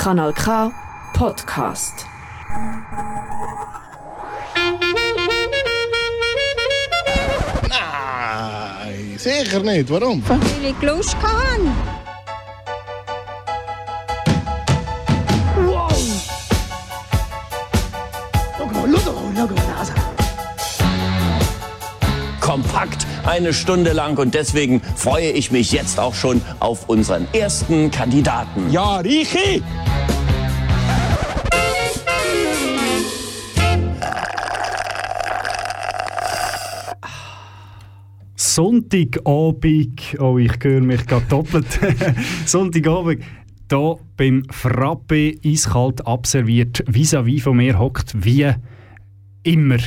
Kanal K Podcast. Nein, sicher nicht. Warum? Weil ich Lust hatte. kompakt eine Stunde lang und deswegen freue ich mich jetzt auch schon auf unseren ersten Kandidaten. Ja, Richi! Sonntagabend, oh ich höre mich gerade doppelt. Sonntagabend, hier beim Frappe eiskalt abserviert, vis-à-vis von mir hockt wie immer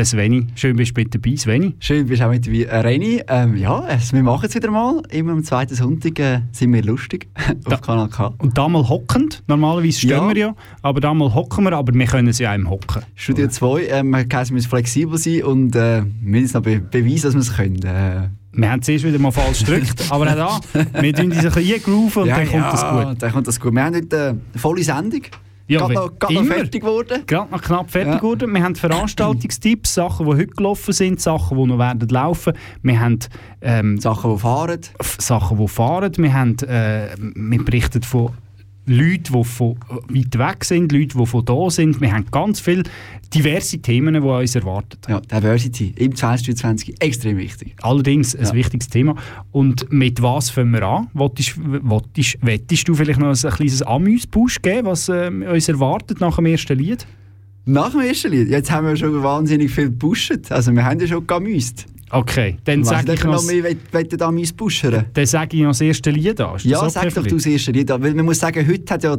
der Sveni. Schön bist du mit dabei, Sveni. Schön bist du auch mit dabei, äh, Reni. Ähm, ja, es, wir machen es wieder mal. Immer am zweiten Sonntag äh, sind wir lustig Da- auf Kanal K. Und da mal hockend, normalerweise stehen Ja. wir ja, aber da mal hocken wir, aber wir können es ja auch hocken. Studio 2, ähm, man kann- wir müssen flexibel sein und äh, müssen noch be beweisen, dass wir es können. Äh, Wir haben zuerst wieder mal falsch gedrückt, aber auch da, wir tun uns ein bisschen und dann kommt das gut. Dann kommt das gut. Wir haben heute äh, eine volle Sendung. Ja, gerade noch, gerade noch fertig geworden. Gerade noch knapp fertig Ja. geworden. Wir haben Veranstaltungstipps, Sachen, die heute gelaufen sind, Sachen, die noch werden laufen. Wir haben ähm, Sachen, die fahren. Sachen, die fahren. Wir, haben, äh, wir berichten von Leuten, die von weit weg sind, Leuten, die von da sind. Wir haben ganz viele diverse Themen, die uns erwarten. Ja, Diversity im 2023 extrem wichtig. Allerdings ein Ja. wichtiges Thema. Und mit was fangen wir an? Wolltest, wolltest, wettest du vielleicht noch ein kleines Amüs-Push geben, was äh, uns erwartet nach dem ersten Lied? Nach dem ersten Lied, jetzt haben wir schon wahnsinnig viel gepusht. Also wir haben ja schon gemüst. Okay, dann sage ich, noch, noch mehr wett- wetten da müssen pushen. dann sage ich noch das erste Lied an. Ist Ja, sag doch du das erste Lied. Weil man muss sagen, heute hat ja,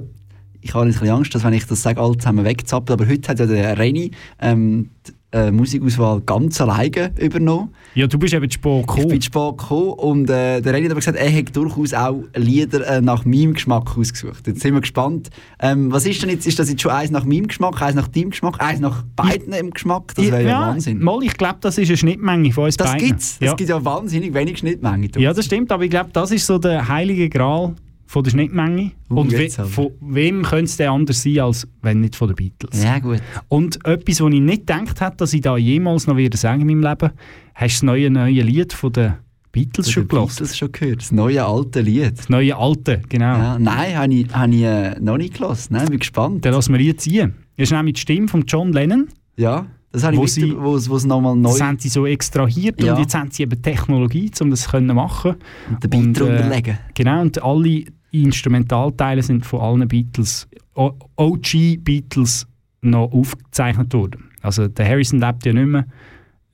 ich habe ein bisschen Angst, dass wenn ich das sage, alle zusammen wegzappeln, aber heute hat ja der Reni ähm, die äh, Musikauswahl ganz alleine übernommen. Ja, du bist eben zu spät Ich gekommen. bin spät gekommen und äh, der Reni hat aber gesagt, er hat durchaus auch Lieder äh, nach meinem Geschmack ausgesucht. Jetzt sind wir gespannt. Ähm, was ist denn jetzt? Ist das jetzt schon eins nach meinem Geschmack, eins nach deinem Geschmack, eins nach beiden im Geschmack? Das wäre ja, Wahnsinn. Mal, ich glaube, das ist eine Schnittmenge von uns Das beiden. gibt's. Ja. Es gibt ja wahnsinnig wenig Schnittmenge. ja, das stimmt, aber ich glaube, das ist so der heilige Gral von der Schnittmenge. Uh, Und we von wem könnte es denn anders sein, als wenn nicht von den Beatles? Ja, gut. Und etwas, was ich nicht gedacht hätte, dass ich da jemals noch wieder sagen in meinem Leben, hast du das neue, neue Lied von den Beatles schon Das gehört? das schon gehört. Das neue alte Lied. Das neue alte, genau. Ja, nein, habe ich, hab ich äh, noch nicht gelassen. Nein, bin gespannt. Dann lassen wir jetzt ein. Das ist nämlich die Stimme von John Lennon. Ja, das habe ich Wo mit, sie- wo, wo es nochmal neu Das haben sie so extrahiert Ja. und jetzt haben sie eben Technologie, um das zu machen. den Beat und, äh. Genau, und alle Instrumentalteile sind von allen Beatles, O- OG Beatles, noch aufgezeichnet worden. Also der Harrison lebt ja nicht mehr.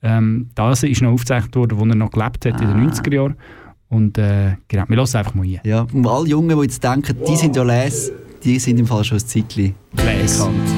Ähm, das ist noch aufgezeichnet worden, wo er noch gelebt hat in Ah. den 90er Jahren. Und äh, genau, wir lassen einfach mal ein. Ja, und alle Jungen, die jetzt denken, die sind ja les, die sind im Fall schon ein Zeitchen Les. bekannt.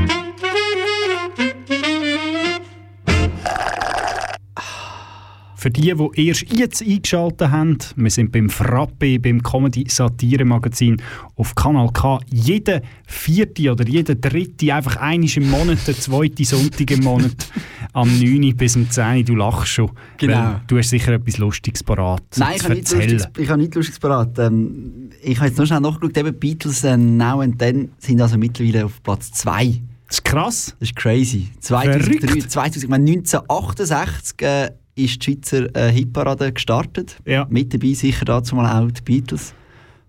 Für die, die erst jetzt eingeschaltet haben, wir sind beim Frappe, beim Comedy-Satire-Magazin auf Kanal K. Jeden vierten oder jeden dritten, einfach einisch im Monat, der zweite Sonntag im Monat, am 9. bis um 10. Du lachst schon. Genau. Du hast sicher etwas Lustiges parat. Nein, ich habe nichts. Lustiges, ich habe nichts Lustiges parat. Ähm, ich habe jetzt noch schnell nachgeschaut, eben Beatles äh, Now and Then sind also mittlerweile auf Platz 2. Das ist krass. Das ist crazy. 2003, Verrückt. 2000, ich meine, 1968 äh, ist die Schweizer äh, Hitparade gestartet. Ja. Mit dabei sicher dazu mal auch die Beatles.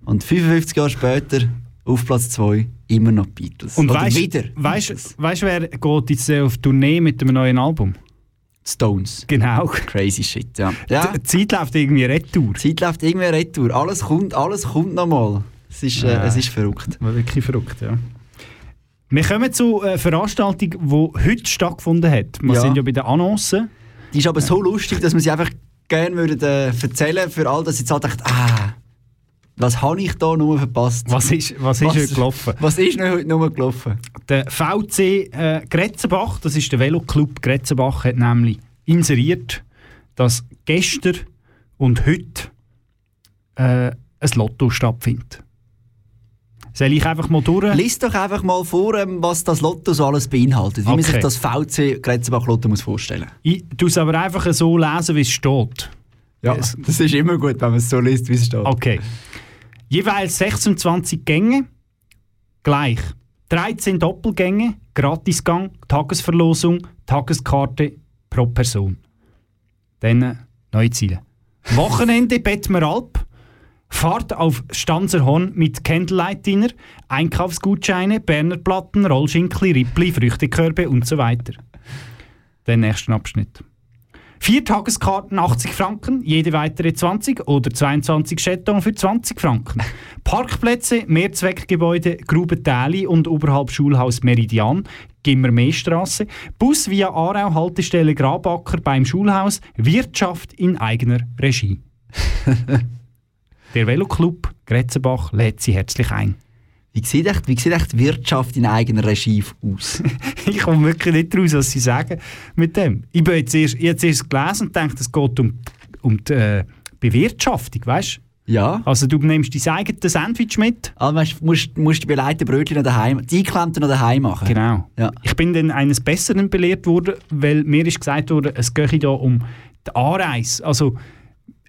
Und 55 Jahre später auf Platz 2 immer noch die Beatles. Und Oder weißt wieder weißt, weißt, wer geht jetzt äh, auf Tournee mit einem neuen Album? Stones. Genau. Crazy shit, ja. ja. Die Zeit läuft irgendwie retour. Die Zeit läuft irgendwie retour. Alles kommt, alles kommt nochmal. Es ist, äh, Ja. es ist verrückt. Wirklich verrückt, ja. Wir kommen zu einer Veranstaltung, die heute stattgefunden hat. Wir Ja. sind ja bei den Annoncen. Die ist aber so lustig, dass man sie einfach gerne würden, äh, erzählen für all, sie jetzt halt denken, ah, was habe ich da nur verpasst? Was ist, was ist Was- heute gelaufen? Was ist heute nur gelaufen? Der VC äh, Gretzenbach, das ist der Veloclub Gretzenbach, hat nämlich inseriert, dass gestern und heute äh, ein Lotto stattfindet. Soll ich einfach mal durch? Lies doch einfach mal vor, ähm, was das Lotto so alles beinhaltet. Wie man Okay. sich das VC Gretzenbach Lotto muss vorstellen Ich tue es aber einfach so lesen, wie es steht. Ja, Es- das ist immer gut, wenn man es so liest, wie es steht. Okay. Jeweils 26 Gänge, gleich. 13 Doppelgänge, Gratisgang, Tagesverlosung, Tageskarte pro Person. Dann äh, neue Ziele. Wochenende Bettmer Alp, Fahrt auf Stanzerhorn mit Candlelight Dinner, Einkaufsgutscheine, Berner Platten, Rollschinkli, Rippli, Früchtekörbe und so weiter. Der nächste Abschnitt. Vier Tageskarten 80 Franken, jede weitere 20 oder 22 Jeton für 20 Franken. Parkplätze, Mehrzweckgebäude, Grube und oberhalb Schulhaus Meridian, Gimmermeestraße, Bus via Aarau, Haltestelle Grabacker beim Schulhaus, Wirtschaft in eigener Regie. Der Veloclub Gretzenbach lädt Sie herzlich ein. Wie sieht echt, wie sieht echt die Wirtschaft in eigener Regie aus? Ich komme wirklich nicht raus, was Sie sagen mit dem. Ich bin jetzt erst, habe jetzt erst gelesen und denke, es geht um, um die äh, Bewirtschaftung, weißt du? ja. Also du nimmst dein eigenes Sandwich mit. Also weißt, du musst, musst die beleiteten Brötchen noch daheim, die eingeklemmten noch daheim machen. Genau. Ja. Ich bin dann eines Besseren belehrt worden, weil mir ist gesagt wurde, es gehe hier um die Anreise. Also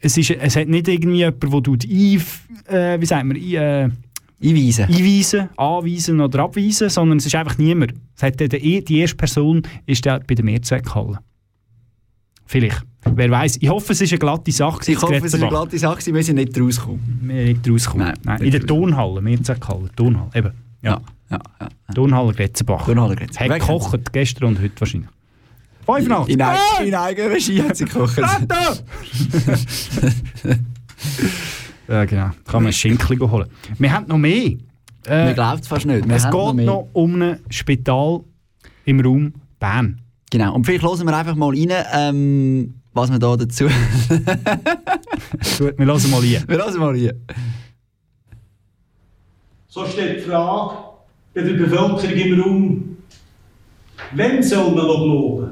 es, ist, es hat nicht irgendwie jemand, du die ein, äh, wie sagt man, äh, Einweisen. einweisen, anweisen oder abweisen, sondern es ist einfach niemand. Es hat der, die erste Person ist der bei der Mehrzweckhalle. Vielleicht. Wer weiß. Ich hoffe, es ist eine glatte Sache. Ich hoffe, es ist eine glatte Sache, wir sind nicht rausgekommen. Wir sind nicht rausgekommen. Nein, Nein, in der. Turnhalle, Mehrzweckhalle, Turnhalle, eben. Ja. ja, ja. Turnhalle Gretzenbach. Turnhalle Gretzenbach. Hat gekocht, gestern und heute wahrscheinlich. Fünf nach. In, eig in eigener Regie hat sie gekocht. Ja, genau. Kann man ein Schinkli holen. Wir haben noch mehr. Äh, Man glaubt es fast nicht. Wir es geht mehr. noch, um ein Spital im Raum Bern. Genau. Und vielleicht hören wir einfach mal rein, ähm, was wir da dazu... Gut, wir hören mal hier. wir hören mal rein. So steht die Frage bei der Bevölkerung im Raum, wem soll man noch glauben?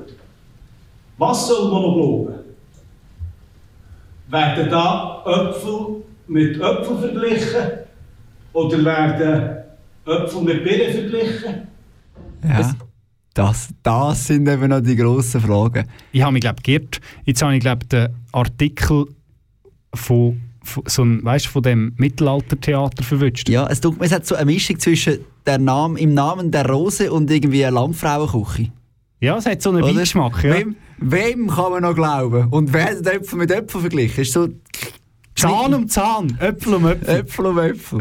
Was soll man noch glauben? Werden da Äpfel mit Äpfel verglichen? Oder werden Äpfel mit Birnen verglichen? Ja. Das, das sind eben noch die grossen Fragen. Ich habe mich, glaube geirrt. Jetzt habe ich, glaube den Artikel von, von, so ein, weißt, von dem Mittelaltertheater verwünscht. Ja, es, tut, es hat so eine Mischung zwischen der Name, im Namen der Rose und irgendwie einer Landfrauenküche. Ja, es hat so einen? Beigeschmack. Ja. Wem, wem kann man noch glauben? Und wer hat Äpfel mit Äpfel verglichen? Ist so Zahn um Zahn, Äpfel um Äpfel. Äpfel um Äpfel.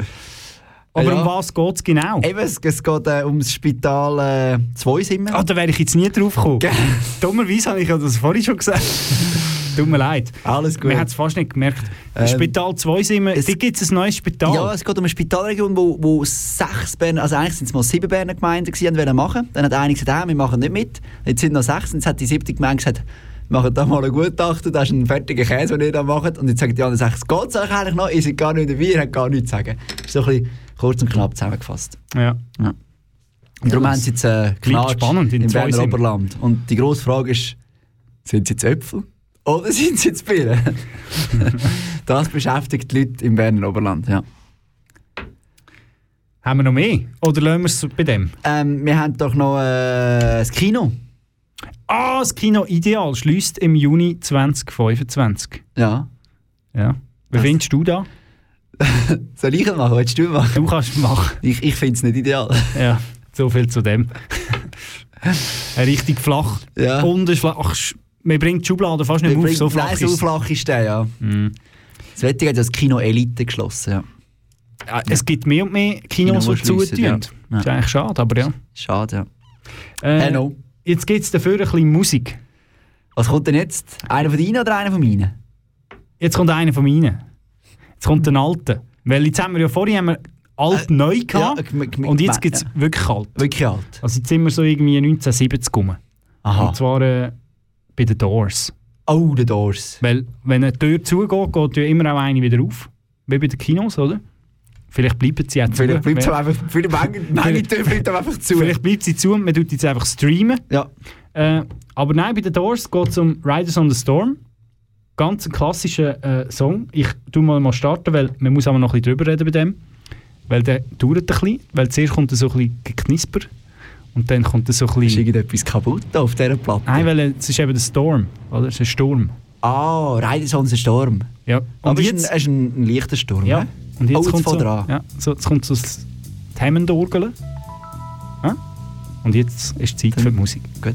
Aber ja. um was geht es genau? Eben, es, es geht äh, ums Spital äh, 2 sind wir. Ah, da wäre ich jetzt nie drauf gekommen. Ge- Dummerweise habe ich ja das vorhin schon gesagt. tut mir leid. Alles gut. Wir haben es fast nicht gemerkt. Ähm, Spital 2 sind wir, es- da gibt es ein neues Spital. Ja, es geht um eine Spitalregion, wo, wo sechs Berner, also eigentlich sind es mal sieben Berner Gemeinden gewesen, wollen machen. Dann hat eine gesagt, ah, wir machen nicht mit. Jetzt sind noch sechs und jetzt hat die siebte Gemeinde gesagt, wir machen da mal ein Gutachten, das ist ein fertiger Käse, den ihr da macht. Und jetzt sagen die anderen geht es euch eigentlich noch? Ihr seid gar nicht dabei, ihr habt gar nichts zu sagen. Das ist so ein bisschen kurz und knapp zusammengefasst. Ja. Ja. Und darum Ja, haben sie jetzt äh, Knatsch spannend, im Berner. Oberland. Und die grosse Frage ist, sind sie jetzt Äpfel oder sind sie jetzt Birnen? das beschäftigt die Leute im Berner Oberland, ja. Haben wir noch mehr? Oder lassen wir es bei dem? Ähm, wir haben doch noch äh, das Kino. Ah, das Kino Ideal schließt im Juni 2025. Ja. Ja. Wie findest du da? Soll ich es machen? Willst du machen? Du kannst es machen. Ich, ich finde es nicht ideal. Ja, so viel zu dem. Richtig flach. Ja. Unten ist flach. Ach, sch- man bringt die Schublade fast nicht Wir auf, so flach Nein, so ist es. flach ist der, ja. Mhm. Das Wetter hat ja das Kino Elite geschlossen, ja. Ja, Es gibt mehr und mehr Kinos, Kino, die zutun. ja. Das ist eigentlich schade, aber ja. Schade, ja. Äh, Hello. Jetzt gibt es dafür ein bisschen Musik. Was kommt denn jetzt? Einer von deinen oder einer von meinen? Jetzt kommt einer von meinen. Jetzt kommt ein alter. Weil jetzt haben wir ja vorhin haben wir alt neu gehabt. Äh, ja, gem- und jetzt gibt es ja. wirklich alt. Wirklich alt. Also jetzt sind wir so irgendwie 1970 rum. Aha. Und zwar äh, bei den Doors. Oh, The Doors. Weil wenn eine Tür zugeht, geht ja immer auch eine wieder auf. Wie bei den Kinos, oder? Vielleicht bleiben sie zu. Vielleicht bleibt Wer- einfach, Menge, Menge Tür bleibt einfach zu. Vielleicht bleibt sie zu und man tut jetzt einfach streamen. Ja. Äh, aber nein, bei den Doors geht es um Riders on the Storm. Ganz ein klassischer äh, Song. Ich tu mal, mal starten, weil man muss aber noch ein bisschen drüber reden bei dem. Weil der dauert ein bisschen. Weil zuerst kommt so ein bisschen geknisper. Und dann kommt so ein Ist bisschen... irgendetwas kaputt auf dieser Platte? Nein, weil es ist eben der Storm. Oder? Es ist ein Sturm. Ah, on the Storm. Ja. Und Aber jetzt... ist ein, es ist ein, ein leichter Sturm. Ja. Und jetzt oh, kommt so, ja, so, jetzt kommt so das Hammond-Orgel. Ja? Und jetzt ist Zeit für die Musik. Gut.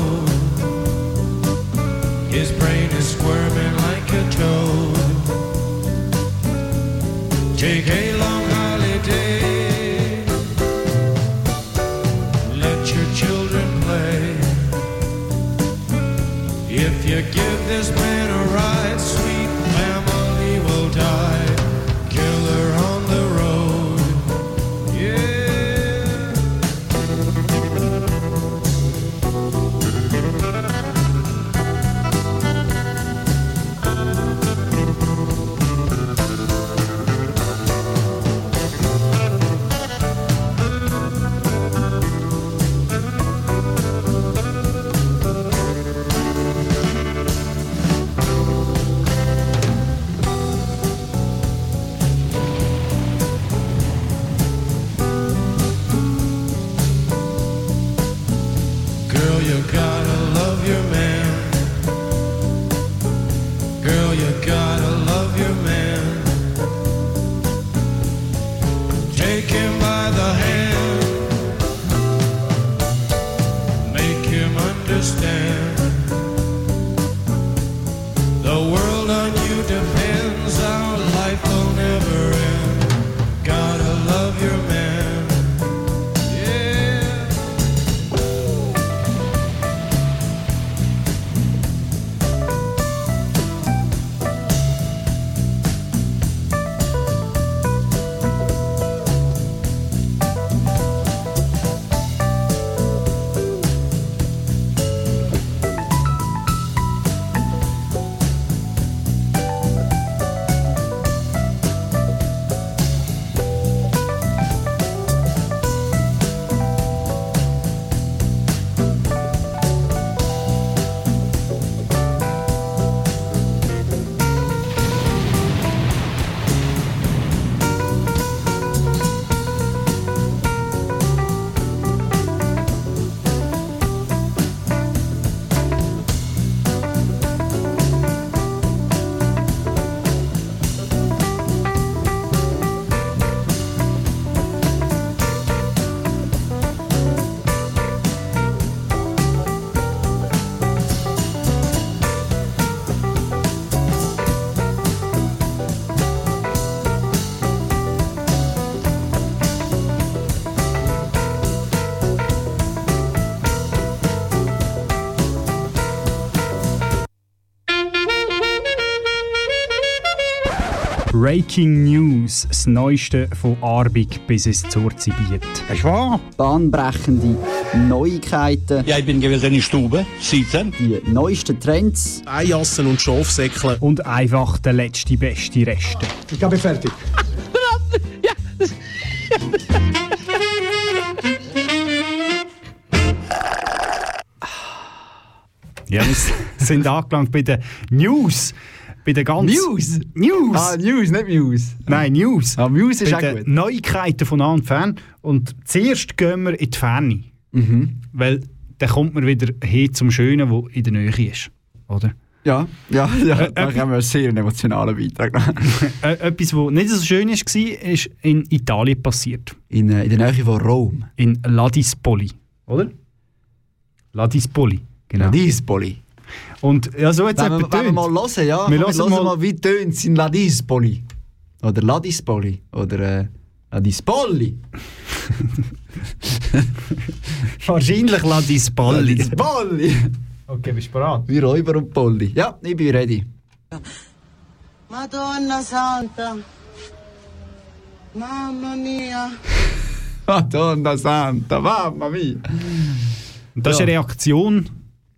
Llegué Breaking News, das Neueste von Arbig bis ins Zurzibiet. Ist wahr? Bahnbrechende Neuigkeiten, Ja, ich bin gewesen in der Stube, sitzen. die neuesten Trends. Eijassen und Schafsäckle. Und einfach der letzte beste Reste. Ich bin fertig. Ja, wir sind angelangt bei den News. Bei den ganz News? News! Ah, News, nicht News. Nein, News. Ah, News ist bei auch gut. Neuigkeiten von nah und fern. Und zuerst gehen wir in die Ferne. Mhm. Weil dann kommt man wieder hin zum Schönen, wo in der Nähe ist. Oder? Ja, ja, ja Äh, da haben wir einen sehr emotionalen Beitrag. Äh, etwas, was nicht so schön war, ist in Italien passiert. In, äh, in der Nähe von Rom. In Ladispoli. Oder? Ladispoli. Genau. Ladispoli. Und ja, so es Wenn wir, wenn wir mal hören, ja. Wir Wir hören mal- mal, wie tönt es in Ladispoli. Oder Ladispoli. Oder äh, Ladispoli. Wahrscheinlich Ladispoli. Ladispoli. Okay, bist du bereit? Wie Räuber und Polli. Ja, ich bin ready. Madonna Santa. Mamma mia. Madonna Santa, Mamma mia. Und das ist eine Reaktion,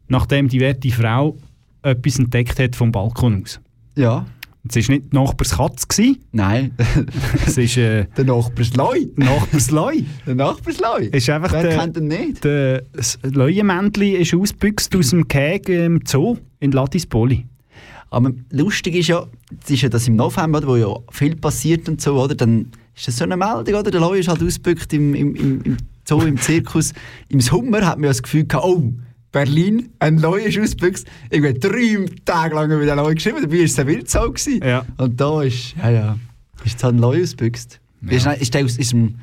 nachdem die werte Frau etwas entdeckt hat vom Balkon aus. Ja. Es war nicht die Nachbarskatze, gewesen, Nein. es ist äh, der Nachbarsleu. Nachbarsleu. Der Nachbarsleu. Ist einfach Wer der, kennt ihn nicht? der, das Leuenmännchen ist ausgebüxt aus dem Käg im Zoo in Ladispoli. Aber lustig ist ja, es ist ja das im November, wo ja viel passiert und so, oder? Dann ist das so eine Meldung, oder? Der Leu ist halt ausgebückt im, im, im, im Zoo, im Zirkus. Im Sommer hat man ja das Gefühl gehabt, oh, Berlin, ein ist ausgebüxt. Irgendwie drei Tage lang über den Leu geschrieben, dabei war es ein gewesen. Ja. Und da ist, ja, ja, ist jetzt halt ein Leu ausgebüxt. Ist, ist der aus, aus, dem,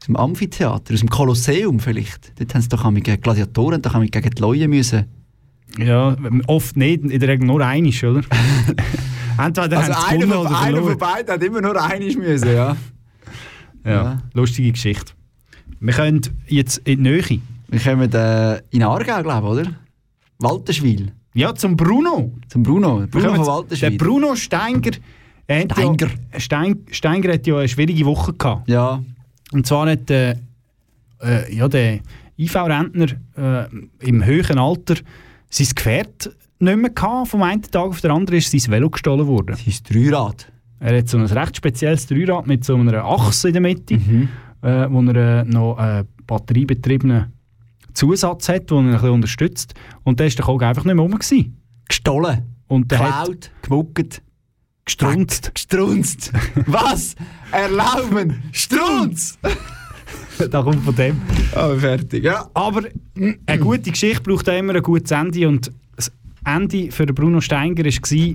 aus dem Amphitheater, aus dem Kolosseum vielleicht? Dort haben sie doch gegen Gladiatoren, da haben wir gegen die Leute müssen. Ja, oft nicht, in der Regel nur einisch, oder? Entweder Also einer von, einer von beiden hat immer nur einig müssen, ja. Ja, Ja. lustige Geschichte. Wir können jetzt in die Nähe. Wir kommen äh, in Aargau, glaube ich, oder? Walterschwil. Ja, zum Bruno. Zum Bruno. Bruno von Walterschwil. Der Bruno Steiger. er hat Steiger. Ja, Stein, Steiger hat ja eine schwierige Woche gehabt. Ja. Und zwar hat äh, äh, ja, der IV-Rentner äh, im höheren Alter sein Gefährt nicht mehr gehabt. Vom einen Tag auf den anderen ist sein Velo gestohlen worden. Sein Dreirad. Er hat so ein recht spezielles Dreirad mit so einer Achse in der Mitte, Mhm. äh, wo er äh, noch einen batteriebetriebenen Zusatz hat, den er ein bisschen unterstützt. Und der ist der Kog einfach nicht mehr rum. Gewesen. Gestohlen. Und der hat Geklaut. Gemuckt. gestrunzt. Gestrunzt. Was? Erlauben. Strunz. da kommt von dem. Aber fertig, ja. Aber eine gute Geschichte braucht auch immer ein gutes Ende. Und das Ende für Bruno Steiger war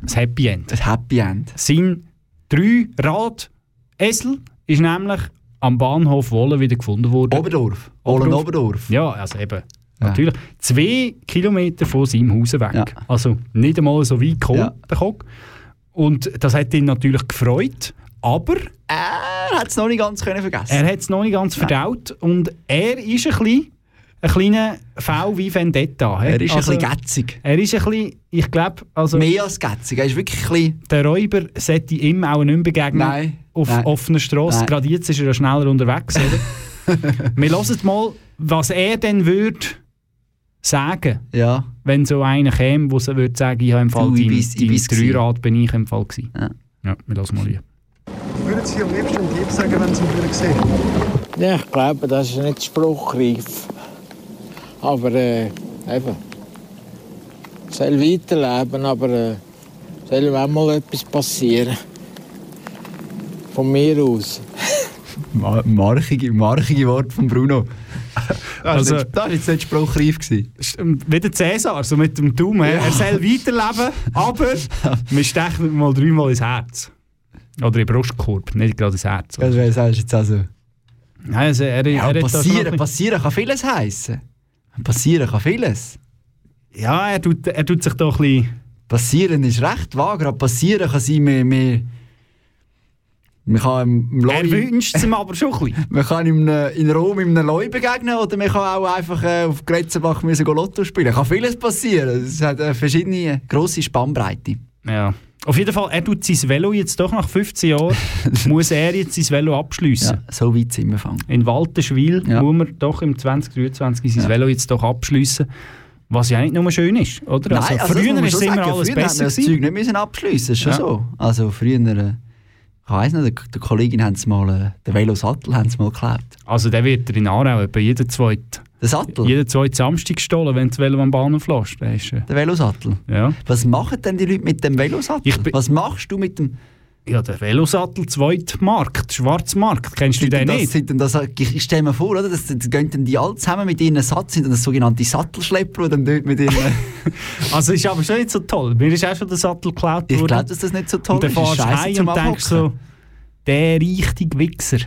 das Happy End. Ein Happy End. Sein Drei-Rad-Esel ist nämlich am Bahnhof Wolle wieder gefunden worden. Oberdorf. Olen Oberdorf. Ja, also eben. Natürlich. Zwei Kilometer von seinem Haus weg. Ja. Also nicht einmal so weit gekommen, Ja. der Kock. Und das hat ihn natürlich gefreut. Aber Er hat es noch nicht ganz können vergessen. er hat es noch nicht ganz verdaut. Und er ist ein bisschen ein kleiner V wie Vendetta. Er ist also, ein bisschen gätzig. Er ist ein bisschen, ich glaube, also Mehr als gätzig. Er ist wirklich ein bisschen... der Räuber sollte ihm auch nicht begegnen Nein. Auf Nein. offener Straße. Gerade jetzt ist er ja schneller unterwegs, oder? Wir hören mal, was er denn würde sagen, Ja. wenn so einer käme, der so würde sagen, ich habe im Fall Du, ich dein, ich dein. Dreirad bin ich im Fall gewesen. Ja. Ja, wir lassen mal hier. Würden Sie am liebsten einen Dieb sagen, wenn Sie ihn wieder sehen? Ja, ich glaube, das ist nicht spruchreif. Aber äh, eben. Soll weiterleben, aber äh, soll auch mal etwas passieren. Von mir aus. Ma- Markige, markige Wort von Bruno. Also- das war jetzt nicht spruchreif. Gewesen. Ähm, Wie der Cäsar, so mit dem Daumen. Er soll weiterleben, aber wir stechen ihm mal dreimal ins Herz. Oder in den Brustkorb, nicht gerade ins Herz. Das wäre sagst jetzt also. Nein, also er, Ja, er passieren, passieren kann vieles heißen. Passieren kann vieles. Ja, er tut, er tut sich da ein bisschen... Passieren ist recht vage. aber Passieren kann sein, mehr, mehr man kann im Leu, Er wünscht es ihm aber schon ein bisschen. man kann in, einem- in Rom in einem Leu begegnen oder man kann auch einfach äh, auf müssen go Lotto spielen. Kann vieles passieren. Es hat eine verschiedene grosse Spannbreite. Ja. Auf jeden Fall, er tut sein Velo jetzt doch nach 15 Jahren, muss er jetzt sein Velo abschliessen. Ja, so weit sind wir fangen. In Waltenschwil Ja. muss man doch im 2023 sein Ja. Velo jetzt doch abschliessen. Was ja nicht nur schön ist, oder? Nein, also das früher ist immer alles früher besser man das. Zeug nicht müssen abschliessen, ist schon Ja. so. Also früher, äh, ich weiss nicht, der, Kollegin haben sie mal, äh, den Velosattel haben sie mal geklaut. Also der wird in Aarau etwa jeden zweiten, Der Sattel? jeden zweiten Samstag gestohlen, wenn das Velo am Bahnhof lässt. Der ist, äh, Der Velosattel? ja. Was machen denn die Leute mit dem Velosattel? Was machst du mit dem... ja, der Velosattel, Zweitmarkt, Schwarzmarkt, kennst du den das, nicht? Sind das, ich ich stelle mir vor, oder, das, das gehen dann die alle zusammen mit ihren Satz, sind dann das sogenannte Sattelschlepper, die dann dort mit ihren... Also ist aber schon nicht so toll. Mir ist auch schon der Sattel geklaut ich worden. glaube, dass das nicht so toll und dann ist. Das ist fährst du und denkst so, der richtige Wichser.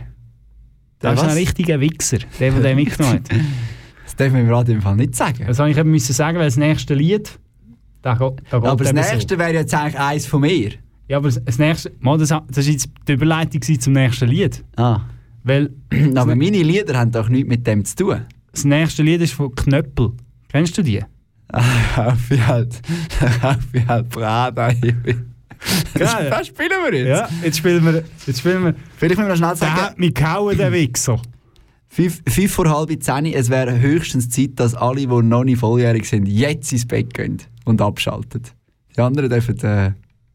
Der Das ist ein richtiger Wichser, der, der den mitgenommen hat. Das darf man im Radio im Fall nicht sagen. Das habe ich eben müssen sagen, weil das nächste Lied, da, da aber das nächste wäre jetzt eigentlich eins von mir. Ja, aber das nächste, mal, das, das ist jetzt die Überleitung zum nächsten Lied. Ah. Weil Aber meine Lieder haben doch nichts mit dem zu tun. das nächste Lied ist von Knöppel. Kennst du die? Haufi halt, Haufi halt Prada. Geil. Das spielen wir jetzt. Ja, jetzt spielen wir. Jetzt spielen wir Vielleicht müssen wir schnell der sagen, hat mich gehauen, der Wichser. fünf, fünf vor halb zehn, es wäre höchstens Zeit, dass alle, die noch nicht volljährig sind, jetzt ins Bett gehen und abschalten. Die anderen dürfen... Äh,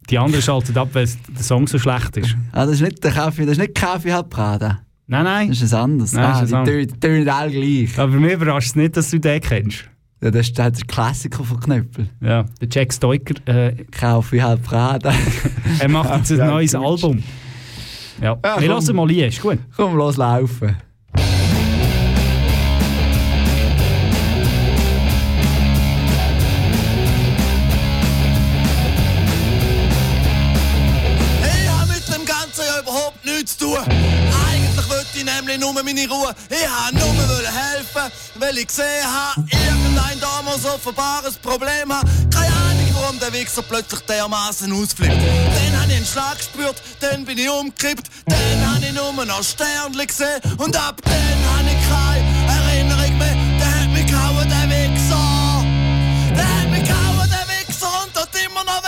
Die anderen schalten ab, weil der Song so schlecht ist. ah, das ist nicht der Kaffee, das ist nicht Kaffee halt Prada. Nein, nein. Das ist ein anderes. Nein, ah, ist die tönen- tönen alle gleich. Aber mir überrascht es nicht, dass du den kennst. Ja, das ist der Klassiker von Knöppel. Ja, der Jack Stoiker, äh, Kaffee halt Prada. er macht jetzt ein neues. Album. Ja, Ja, wir komm. lassen mal hier, ist gut. Komm, los nur meine Ruhe. Ich wollte nur wollen helfen, weil ich gesehen habe, irgendein damals offenbares Problem hat. Keine Ahnung, warum der Wichser plötzlich dermaßen ausflippt. Dann habe ich einen Schlag gespürt, dann bin ich umgekippt, dann habe ich nur noch Sternchen gesehen und ab dann habe ich keine Erinnerung mehr. Der hat mich gehauen, der Wichser. Der hat mich gehauen, der Wichser und tut immer noch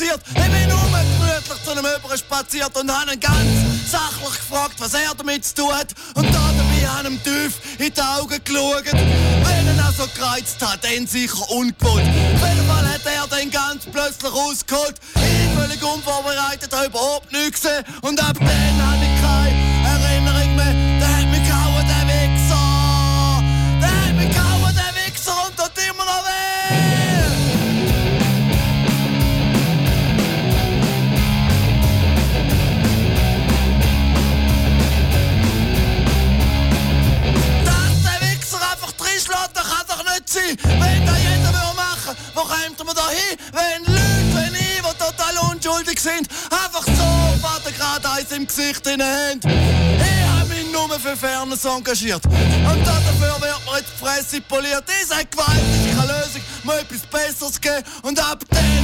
nicht provoziert. Ich bin gemütlich zu einem Überen spaziert und habe ihn ganz sachlich gefragt, was er damit zu tun hat. Und da dabei habe ihm tief in die Augen geschaut. Wenn er ihn so gereizt hat, dann sicher ungewollt. Auf jeden Fall hat er dann ganz plötzlich rausgeholt. Ich völlig unvorbereitet, habe überhaupt nichts gesehen. Und ab dann habe ich Gesicht in der Hand. Ich habe mich nur für Fairness engagiert. Und dafür wird mir jetzt die Fresse poliert. Ich sage, Gewalt ist keine Lösung, muss etwas Besseres geben. Und ab dann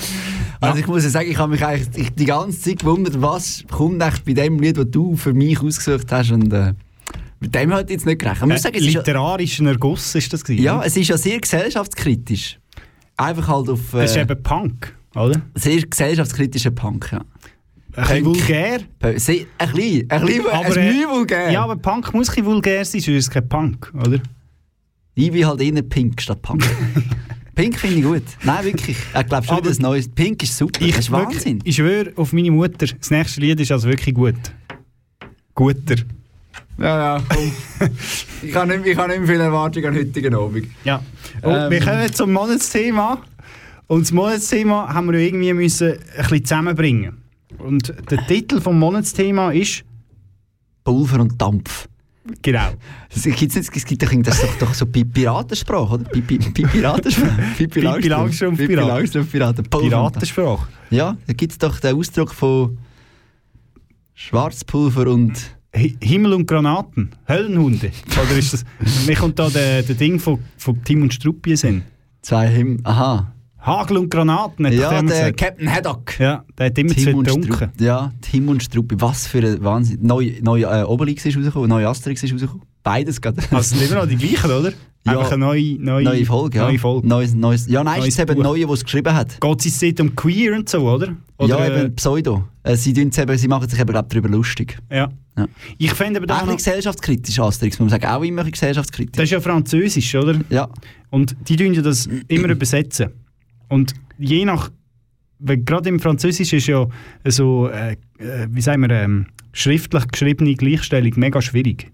Also ich muss ja sagen, ich habe mich eigentlich die ganze Zeit gewundert, was kommt echt bei dem Lied, das du für mich ausgesucht hast und äh, mit dem hat ich jetzt nicht gerechnet. Ich muss sagen, Äh, es ist ja, literarischen Erguss ist das gewesen, ja, es ist ja sehr gesellschaftskritisch. Einfach halt auf... Das ist Äh, eben Punk, oder? sehr gesellschaftskritischer Punk, ja. Ein bisschen vulgär. Äh, Sehr, ein bisschen, ein bisschen, Aber, äh, vulgär. Ja, aber Punk muss ein bisschen vulgär sein, sonst ist es kein Punk, oder? Ich bin halt eher Pink statt Punk. Pink finde ich gut. Nein, wirklich. Ich glaube schon, das Neues. Pink ist super. das ist wirklich- Wahnsinn. Ich schwöre auf meine Mutter, das nächste Lied ist also wirklich gut. Guter. Ja, ja, komm. ich habe nicht, ich habe nicht mehr viele Erwartungen an heutigen Abend. Ja. Und Ähm. wir kommen zum Monatsthema. Und das Monatsthema haben wir irgendwie müssen ein bisschen zusammenbringen. Und der Titel vom Monatsthema ist Pulver und Dampf. Genau. Es gibt, es gibt doch, das doch, doch so Pi- Piratensprache, oder? Pi- Pi- Pi- Piratensprache. Pippi Langstrumpf Piraten. Dampf. Piratenssprache. Ja, da gibt es doch den Ausdruck von Schwarzpulver und... Hi- Himmel und Granaten. Höllenhunde. Oder ist das. Mir kommt da der, der Ding von, von Tim und Struppi sind. Zwei Him... Aha. Hagel und Granaten, hat Ja, der gesagt. Captain Haddock. Ja, der hat immer zu Tim und getrunken. Ja, Tim und Struppi. Was für ein Wahnsinn. Neu, neu äh, Obelix ist rausgekommen, neu Asterix ist rausgekommen. Beides gerade. Also es sind immer noch die gleichen, oder? Ja. Einfach eine neue, neue, Neue Folge, ja. Neue Folge. Neues, neues, ja, nein, Neues ist es eben. Neue, der es geschrieben hat. Geht es jetzt um Queer und so, oder? oder ja, äh, eben Pseudo. Äh, sie, eben, sie machen sich eben, glaub, darüber lustig. ja. Ja. Ich fände aber Auch da noch, gesellschaftskritisch, Asterix, muss man sagen. Auch immer gesellschaftskritisch. Das ist ja Französisch, oder? Ja. Und die tun ja das immer übersetzen. Und je nach, gerade im Französisch ist ja so, äh, äh, wie sagen wir, ähm, schriftlich geschriebene Gleichstellung mega schwierig.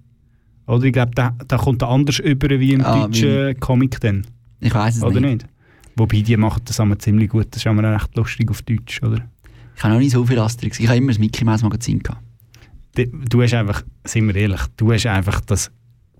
Oder ich glaube, da, da kommt er anders über wie im Ah, deutschen Comic dann. Ich weiß es Oder nicht. nicht? Wobei, die machen das einmal ziemlich gut. Das ist einmal recht lustig auf Deutsch, oder? Ich habe noch nicht so viel Asterix. Ich habe immer das Mickey Mouse Magazin gehabt. Du hast einfach, sind wir ehrlich, du hast einfach das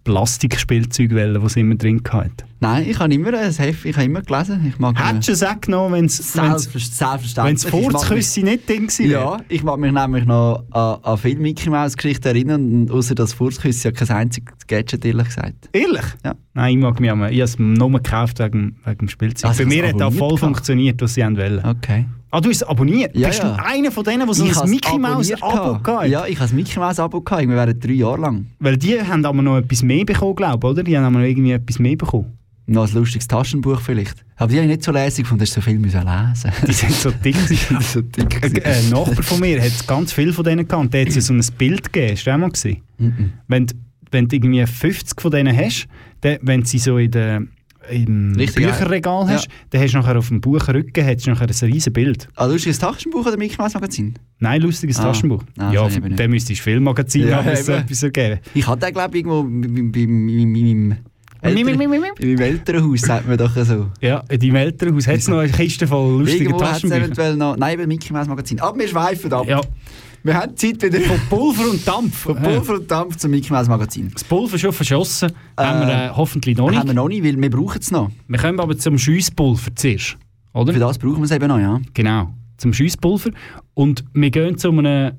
Plastikspielzeug wählen, es immer drin hatte. Nein, ich habe immer ein Heft, ich habe immer gelesen. Ich mag Hättest du es auch genommen, wenn es Selbstverständlich. wenn es Ich mag mich- Furzküsse nicht drin wäre? Ja, ich mag mich nämlich noch an, an viele Mickey Mouse Geschichten erinnern, außer das Furzküsse ja kein einziges Gadget, ehrlich gesagt. Ehrlich? Ja. Nein, ich mag mich auch. Ich habe es nur gekauft wegen, wegen dem Spielzeug. Also, Bei mir hat es das voll gehabt? funktioniert, was sie wollen. Okay. Ah, du hast es abonniert? Ja, Bist ja. du einer von denen, die so ein Mickey Mouse Abo gehabt. gehabt? Ja, ich habe das Mickey Mouse Abo gehabt, irgendwie während drei Jahre lang. Weil die haben aber noch etwas mehr bekommen, glaube ich, oder? Die haben aber noch irgendwie etwas mehr bekommen. Noch ein lustiges Taschenbuch vielleicht. Aber die habe ich nicht so lässig gefunden, dass so viel müssen lesen Die sind so dick. gewesen. so dick. Ein ein Nachbar von mir hat ganz viel von denen gehabt. Der hat so ein Bild gegeben. Hast du auch mal gesehen? Mhm. Wenn, du- wenn du irgendwie 50 von denen hast, dann, wenn sie so in der, im Richtig, Bücherregal ja. hast, dann hast du nachher auf dem Buchrücken hast du nachher ein riesen Bild. Ah, lustiges Taschenbuch oder Mickey Mouse Magazin? Nein, lustiges Ah. Taschenbuch. Ah, ja, dann müsstest du Filmmagazin Ja, haben, so etwas ergeben. Ich hatte den, glaube ich, irgendwo in meinem Elternhaus, sagt man doch so. Ja, in deinem Elternhaus hat es noch eine Kiste voll lustiger Taschenbücher. eventuell noch... Nein, eben Mickey Mouse Magazin. Aber wir schweifen ab. Ja, Wir haben Zeit wieder von Pulver und Dampf. von Pulver und Dampf zum Mickey Mouse Magazin. Das Pulver schon verschossen, haben wir äh, hoffentlich noch nicht. Haben wir noch nicht, weil wir brauchen es noch. Wir kommen aber zum Schiesspulver zuerst, oder? Für das brauchen wir es eben noch, ja. Genau, zum Schiesspulver. Und wir gehen zu einem,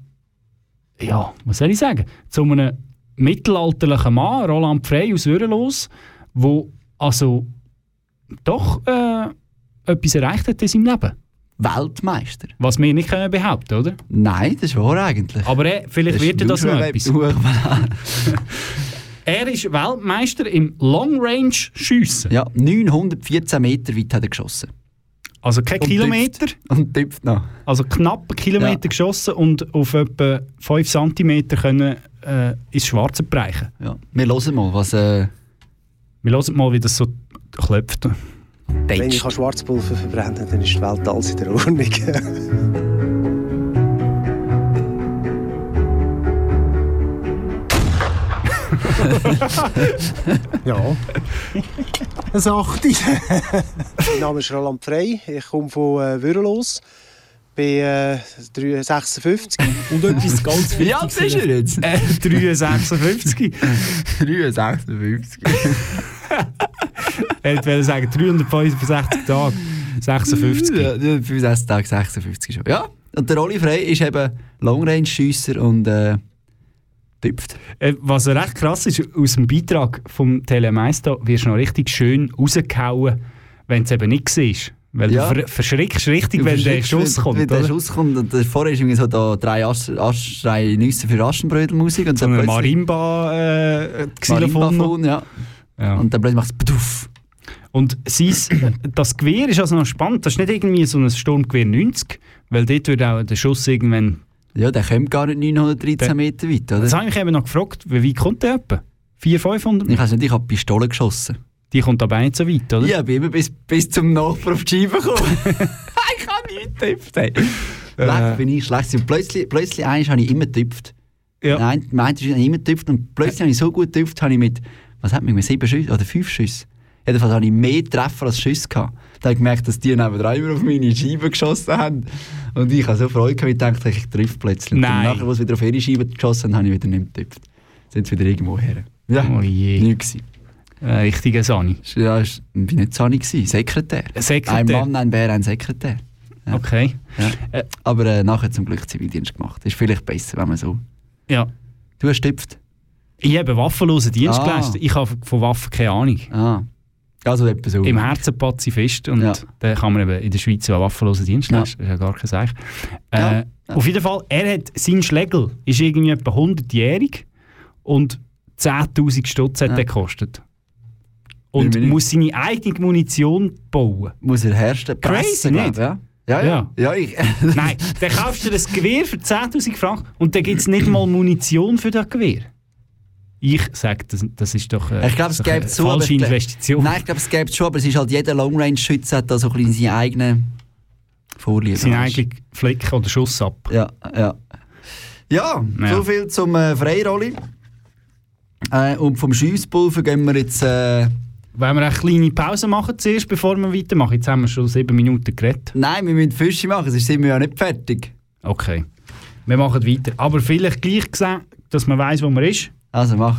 ja, was soll ich sagen, zu einem mittelalterlichen Mann, Roland Frey aus Würrelos, wo also doch äh, etwas erreicht hat in seinem Leben. Weltmeister. Was wir nicht können behaupten, oder? Nein, das wahr eigentlich. Aber äh, vielleicht Das wird er das noch etwas. Er ist Weltmeister im Long Range Schiessen. Ja, 914 Meter weit hat er geschossen. Also kein Und Kilometer, Und tüpft noch. also knapp einen Kilometer Ja. geschossen und auf etwa 5 cm können äh, ins Schwarze bereichen. Ja. Wir hören mal, was... Äh, Wir hören mal, wie das so klopft. Wenn ich Schwarzpulver verbrennen dann ist die Welt alles in der Ordnung. ja. Eine Sache. mein Name ist Roland Frey. Ich komme von äh, Würrelos. Bin äh, 56. Und etwas ganz Wie alt ist er jetzt? Äh, 356. 356. er wollte sagen 365 Tage. 56. Ja, 65 Tage, 56 schon. Ja, und der Oli Frey ist eben Longrange-Schiesser und äh, tüpft. Äh, was recht krass ist, aus dem Beitrag vom Telemeister wirst du noch richtig schön rausgehauen, wenn es eben nicht siehst. Weil Ja. du ver verschrickst richtig, wenn der Schuss kommt. Wenn der? Schuss kommt und der- vorher ist irgendwie so da drei, Asch, Asch, drei Nüsse für Aschenbrödelmusik und so eine plötzlich- Marimba äh. Marimbaphon, ja. Ja. Und dann plötzlich macht es. Und sein, das Gewehr ist also noch spannend. Das ist nicht irgendwie so ein Sturmgewehr 90, weil dort wird auch der Schuss irgendwann... Ja, der kommt gar nicht 913 Meter weit, oder? Das habe ich mich eben noch gefragt, wie weit kommt der etwa? 400, 500? Ich weiß nicht, ich habe Pistole geschossen. Die kommt aber nicht so weit, oder? Ja, ich bin immer bis, bis zum Nachbar auf die Scheibe gekommen. ich kann nicht getippt. Hey. Leck, bin ich schlecht. Und plötzlich, plötzlich eins habe ich immer getippt. Ja. Nein, meinte ich habe immer getippt und plötzlich habe ich so gut getippt, habe ich mit, was hat mich mit sieben Schüssen oder fünf Schüssen. Jedenfalls hatte ich mehr Treffer als Schüsse gehabt. Dann habe ich gemerkt, dass die neben drei immer auf meine Scheibe geschossen haben. Und ich habe so Freude gehabt, ich dachte, ich treffe plötzlich. Und Nein. dann nachher, als sie wieder auf ihre Scheibe geschossen haben, habe ich wieder nicht getippt. Sind sie wieder irgendwo her. Ja, Oh je. nichts. Äh, richtiger Sani. Ja, ich war nicht Sani, Sekretär. Sekretär. Ein Mann, ein Bär, ein Sekretär. Ja. Okay. Ja. Äh. Aber äh, nachher zum Glück Zivildienst gemacht. Ist vielleicht besser, wenn man so. Ja. Du hast getippt. Ich habe waffenlosen Dienst Ah. geleistet. Ich habe von Waffen keine Ahnung. Ah. Also etwa so. Im Herzen Pazifist und Ja. dann kann man eben in der Schweiz auch waffenlosen Dienst Ja. leisten. Das ist ja gar kein Seich. Äh, Ja. Auf jeden Fall, er hat, sein Schlägel ist irgendwie etwa 100-jährig und 10'000 Stutz hat Ja. er gekostet. Und mich muss seine eigene Munition bauen. Muss er herstellen. Crazy, nicht? Ja. Ja, ja. ja. ich. Nein, dann kaufst du das Gewehr für 10'000 Franken und dann gibt es nicht mal Munition für das Gewehr. Ich sage, das, das ist doch äh, Ich glaube, es eine aber falsche ich glaub- Investition. Nein, ich glaube, es gibt schon, aber es ist halt jeder Long Range Schütze hat da so ein bisschen seine eigenen Vorlieben. Sein weißt du. eigener Fleck oder Schuss ab. Ja, ja. Ja, Ja. so viel zum äh, Freirolli. Äh, und vom Schiesspulver gehen wir jetzt. Äh, Wollen wir eine kleine Pause machen zuerst, bevor wir weitermachen? Jetzt haben wir schon sieben Minuten geredet. nein, wir müssen Fische machen, sonst sind wir ja nicht fertig. Okay. Wir machen weiter. Aber vielleicht gleich gesagt, dass man weiß, wo man ist. Also mach.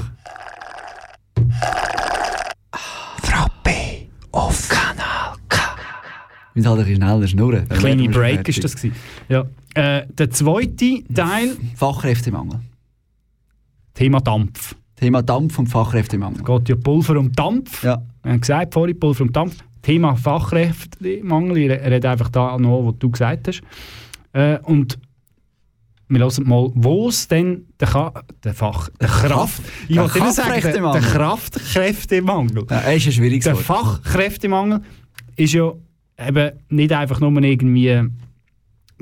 Frappe auf Kanal K. Wir müssen halt ein bisschen schneller schnurren. dann Eine kleine Break ist das. Gewesen. Ja. Äh, der zweite Teil, Fachkräftemangel. Thema Dampf. Thema Dampf und Fachkräftemangel. Es geht ja Pulver um Dampf. Ja. Wir haben gesagt, vorhin Pulver um Dampf. Thema Fachkräftemangel, ich re- rede einfach da noch, was du gesagt hast. Äh, und wir hören mal, wo es denn der, Ka der Fach... Der Kraft... Ich der wollte sagen, der, der Kraftkräftemangel. Ja, ist ein schwieriges Der Wort. Fachkräftemangel ist ja eben nicht einfach nur irgendwie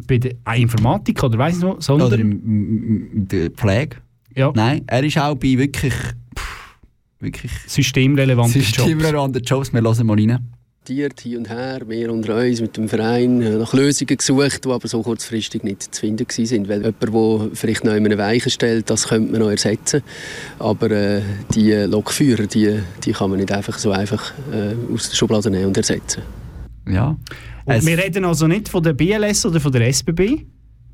bei der Informatik oder weiss noch, sondern... Oder im, der Pflege. ja, Nein, er ist auch bei wirklich, pff, wirklich systemrelevante Jobs. systemrelevanden Jobs. Wir hören mal rein. Diskutiert hin und her, wir unter uns mit dem Verein, äh, nach Lösungen gesucht, die aber so kurzfristig nicht zu finden waren. Weil jemand, der vielleicht noch in einem Weichen stellt, das könnte man noch ersetzen. Aber äh, die Lokführer, die, die kann man nicht einfach so einfach äh, aus der Schublade nehmen und ersetzen. Ja. Und wir reden also nicht von der BLS oder von der SBB.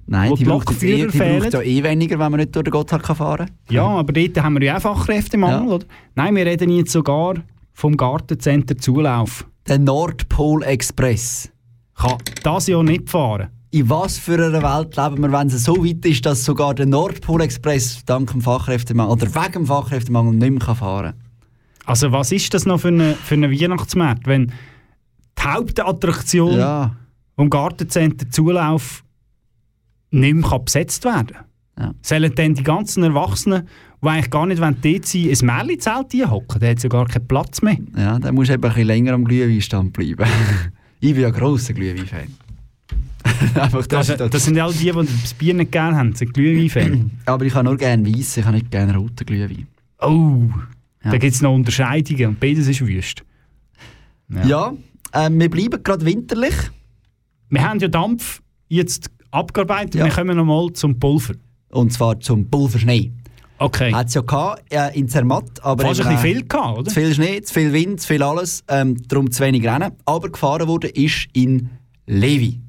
Nein, wo die braucht, eh, Lokführer die braucht fehlen. ja eh weniger, wenn man nicht durch den Gotthard fahren kann. Ja, aber dort haben wir ja auch Fachkräftemangel, oder? Nein, wir reden jetzt sogar vom Gartencenter Zulauf. Der Nordpol Express. Kann das ja nicht fahren. In was für einer Welt leben wir, wenn es so weit ist, dass sogar der Nordpol Express dank dem Fachkräftemangel oder wegen dem Fachkräftemangel nicht mehr kann fahren Also was ist das noch für eine, für eine Weihnachtsmarkt, wenn die Hauptattraktion Ja. vom Gartencenter Zulauf nicht mehr kann besetzt werden Ja. Sollen dann die ganzen Erwachsenen, die eigentlich gar nicht wollen, dort sein ein Märli-Zelt hocken? Da hat es ja gar keinen Platz mehr. Ja, musst du eben ein bisschen länger am Glühweinstand bleiben. ich bin ja grosser Glühwein-Fan. Das, ist das sind all die, die das Bier nicht gerne haben, sind Glühwein-Fan. Aber ich habe nur gerne weiss, ich habe nicht gerne roten Glühwein. Oh, Ja. da gibt es noch Unterscheidungen und beides ist wüst. Ja, ähm, wir bleiben gerade winterlich. Wir haben ja Dampf jetzt abgearbeitet, Ja. wir kommen nochmal zum Pulver. Und zwar zum Pulverschnee. Okay. Hat es ja gehabt, äh, in Zermatt. Aber Fast ein bisschen viel gehabt, oder? Zu viel Schnee, zu viel Wind, zu viel alles. Ähm, darum zu wenig Rennen. Aber gefahren wurde ist in Levi,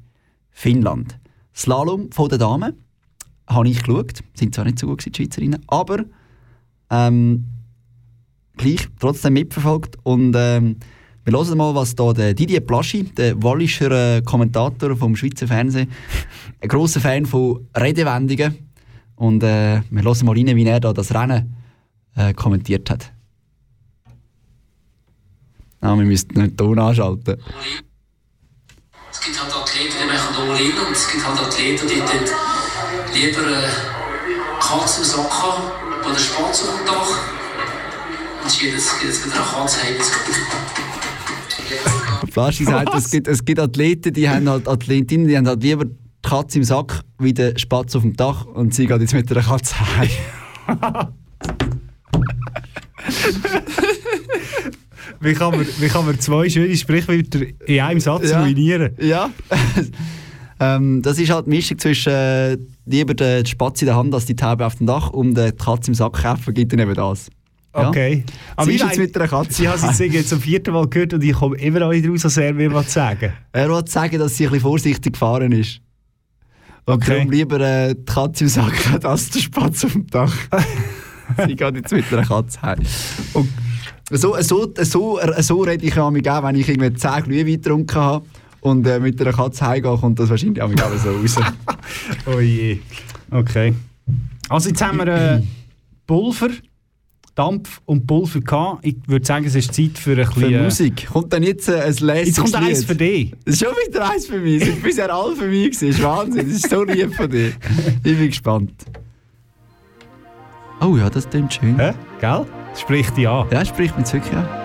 Finnland. Slalom von den Damen. Habe ich geschaut. Sind zwar nicht so gut gewesen, die Schweizerinnen. Aber ähm, gleich trotzdem mitverfolgt. Und ähm, wir hören mal, was da der Didier Plaschi, der wallischer äh, Kommentator vom Schweizer Fernsehen, ein grosser Fan von Redewendungen. Und äh, wir hören mal rein, wie er da das Rennen äh, kommentiert hat. Ah, wir müssen den Ton anschalten. Es gibt halt Athleten, die machen all in und es gibt halt Athleten, die dort lieber äh, Katze im Sack haben oder Spatz auf dem Dach. Und jedes gibt es wieder eine Katze heim. Flaschi sagt, es gibt, es gibt Athleten, die haben halt Athletinnen, die haben halt lieber Katze im Sack wie der Spatz auf dem Dach und sie geht jetzt mit der Katze heim. Wie kann man, wie kann man zwei schöne Sprichwörter in einem Satz Ja. ruinieren? Ja. ähm, das ist halt die Mischung zwischen äh, lieber den Spatz in der Hand als die Taube auf dem Dach und äh, die Katze im Sack kaufen, gibt dann eben das. Ja. Okay. Sie ich ist jetzt mit einer Katze. Ich habe es jetzt zum vierten Mal gehört und ich komme immer noch nicht raus, was er mir was sagen Er wollte sagen, dass sie ein bisschen vorsichtig gefahren ist. Okay. darum lieber äh, die Katze im Sack als der Spatz auf dem Dach. sie geht jetzt mit einer Katze heim. Und so, so, so, so rede ich auch, wenn ich irgendwie 10 Glühwein getrunken habe und äh, mit einer Katze heimgehe, kommt das wahrscheinlich auch so raus. Oh je. Okay. Also jetzt haben wir äh, Pulver, Dampf und Pulver gehabt. Ich würde sagen, es ist Zeit für ein bisschen... äh, Musik. Kommt dann jetzt äh, ein lässiges Jetzt kommt eins für dich. Das ist schon wieder eins für mich. Es sind bisher alle für mich. gewesen. Das ist Wahnsinn. Das ist so lieb von dir. Ich bin gespannt. Oh ja, das klingt schön. Hä? Gell? Das spricht dich an. Ja, spricht mich wirklich an.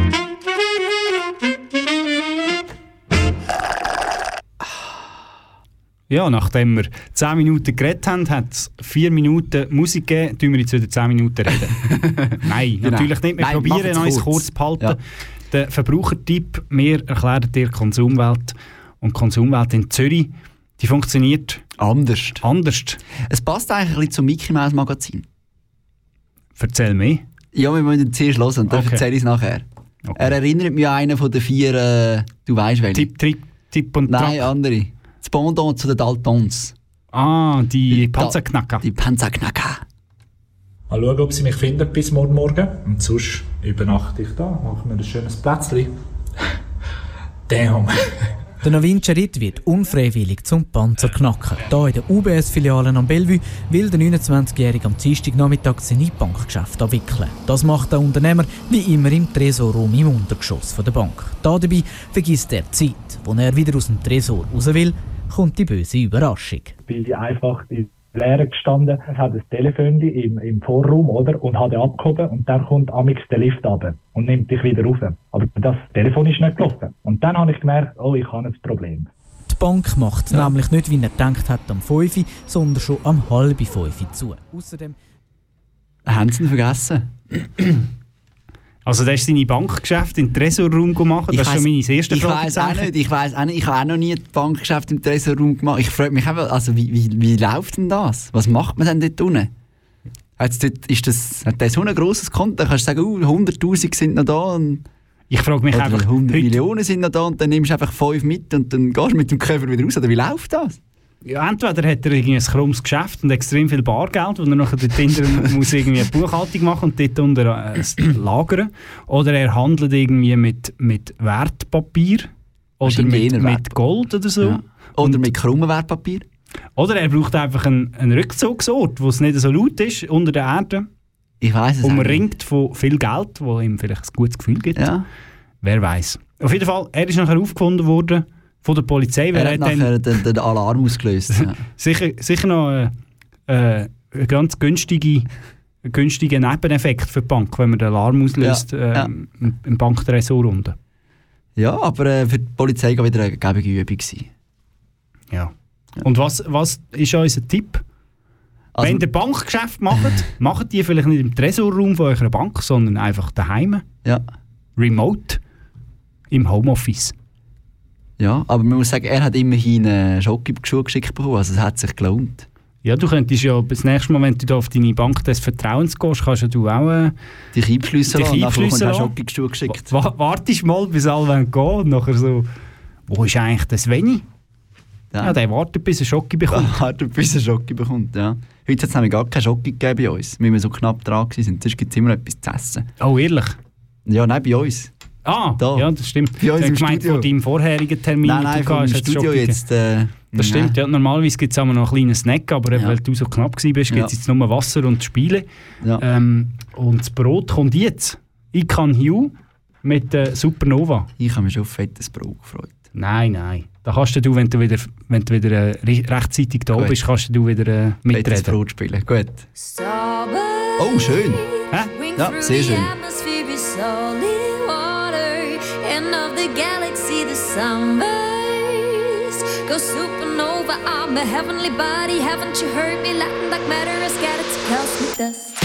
Ja, nachdem wir 10 Minuten geredet haben, hat es 4 Minuten Musik gegeben. Tun wir jetzt wieder 10 Minuten reden? Nein, Genau. natürlich nicht. Wir Nein, probieren uns kurz. kurz zu behalten. Ja. Der Verbrauchertipp, wir erklären dir die Konsumwelt. Und die Konsumwelt in Zürich, die funktioniert anders. anders. Es passt eigentlich ein bisschen zum Mickey Mouse Magazin. Erzähl mehr. Ja, wir müssen zuerst hören und dann Okay. erzähle ich es nachher. Er erinnert mich an einen von den vier, äh, du weißt welche. Tipp, Tipp, Tipp und Nein, Track. andere. Das Pendant zu den Daltons. Ah, die Panzerknacker. Die Panzerknacker. Mal schauen, ob sie mich finden bis morgen Morgen. Und sonst übernachte ich da, mache mir ein schönes Plätzchen. Damn. Der Novinscher Ritt wird unfreiwillig zum Panzerknacker. Hier in der UBS-Filiale am Bellevue will der 29-Jährige am Dienstagnachmittag seine Bankgeschäfte abwickeln. Das macht der Unternehmer wie immer im Tresorraum im Untergeschoss von der Bank. Da dabei vergisst er die Zeit. Wo er wieder aus dem Tresor raus will, kommt die böse Überraschung. bin ich einfach in der Lehre gestanden, habe das Telefon im, im Vorraum, oder? Und habe abgehoben und dann kommt amix der Lift runter und nimmt dich wieder rauf. Aber das Telefon ist nicht gelaufen. Und dann habe ich gemerkt, oh, ich habe ein Problem. Die Bank macht nämlich nicht, wie er gedacht hat, am 5 Uhr, sondern schon am halb 5 Uhr zu. Außerdem Haben sie ihn vergessen? Also, der ist seine Bankgeschäfte den Tresorraum gemacht. Das ist schon meine erste ich Frage. weiss auch nicht, ich weiss auch nicht, ich habe auch noch nie ein Bankgeschäft im Tresorraum gemacht. Ich frage mich einfach, also wie, wie, wie läuft denn das? Was macht man denn dort unten? Hat's dort, ist das, hat der so ein grosses Konto? Dann kannst du sagen, uh, 100'000 sind noch da und ich frage mich oder einfach, 100 heute- Millionen sind noch da und dann nimmst du einfach 5 mit und dann gehst du mit dem Koffer wieder raus. Oder wie läuft das? Ja, entweder hat er irgendwie ein krummes Geschäft und extrem viel Bargeld, und er nachher dort hinten muss irgendwie eine Buchhaltung machen und dort unter äh, lagern. Oder er handelt irgendwie mit, mit Wertpapier oder mit, mit Gold oder so. Ja. Oder mit krummen Wertpapier. Oder er braucht einfach einen, einen Rückzugsort, wo es nicht so laut ist, unter der Erde. Ich weiß es nicht. Umringt von viel Geld, wo ihm vielleicht ein gutes Gefühl gibt. Ja. Wer weiß. Auf jeden Fall, er ist nachher aufgefunden worden von der Polizei. Er hat dann- nachher den, den Alarm ausgelöst. Ja. sicher, sicher noch äh, äh, ein ganz günstige, günstiger Nebeneffekt für die Bank, wenn man den Alarm auslöst Ja, ähm, im, Banktresor unten. ja, aber äh, für die Polizei war wieder eine gebige Übung. Gewesen. Ja. Und was, was ist unser Tipp? Also- wenn ihr Bankgeschäft macht, macht die vielleicht nicht im Tresorraum von eurer Bank, sondern einfach daheim. Ja. Remote. Im Homeoffice. Ja, aber man muss sagen, er hat immerhin äh, Schokoschuhe geschickt bekommen, also es hat sich gelohnt. Ja, du könntest ja das nächste Mal, wenn du da auf deine Bank des Vertrauens gehst, kannst ja du auch äh, dich dich lassen, du auch lassen. Schokoschuhe geschickt. Wa- wa- Wartest mal, bis alle gehen und nachher so, wo ist eigentlich das Sveni? Ja. der wartet, bis er Schocke bekommt. Wartet, bis er Schoki bekommt, ja. Heute hat es nämlich gar keine Schoki gegeben bei uns, weil wir so knapp dran waren. Sonst gibt es immer etwas zu essen. Oh, ehrlich? Ja, nein, bei uns. Ah, Da. ja, das stimmt. Bei uns ich gemeint, Studio. von deinem vorherigen Termin, Nein, nein, du hast, Studio jetzt, äh, das stimmt, ja. Normalerweise gibt es auch noch einen kleinen Snack, aber Ja. weil du so knapp gewesen bist, gibt es Ja. jetzt nur Wasser und Spiele. Ja. Ähm, und das Brot kommt jetzt. Ich kann Hugh mit äh, Supernova. Ich habe mich schon auf fettes Brot gefreut. Nein, nein. Da kannst du, wenn du wieder, wenn du wieder äh, re- rechtzeitig da Gut. bist, kannst du wieder äh, Fettes mitreden. Brot spielen, gut. Oh, schön. Ja, sehr schön. Galaxy, the sunburst. Go supernova, I'm a heavenly body. Haven't you heard me? Latin like matter is scattered to cosmic dust.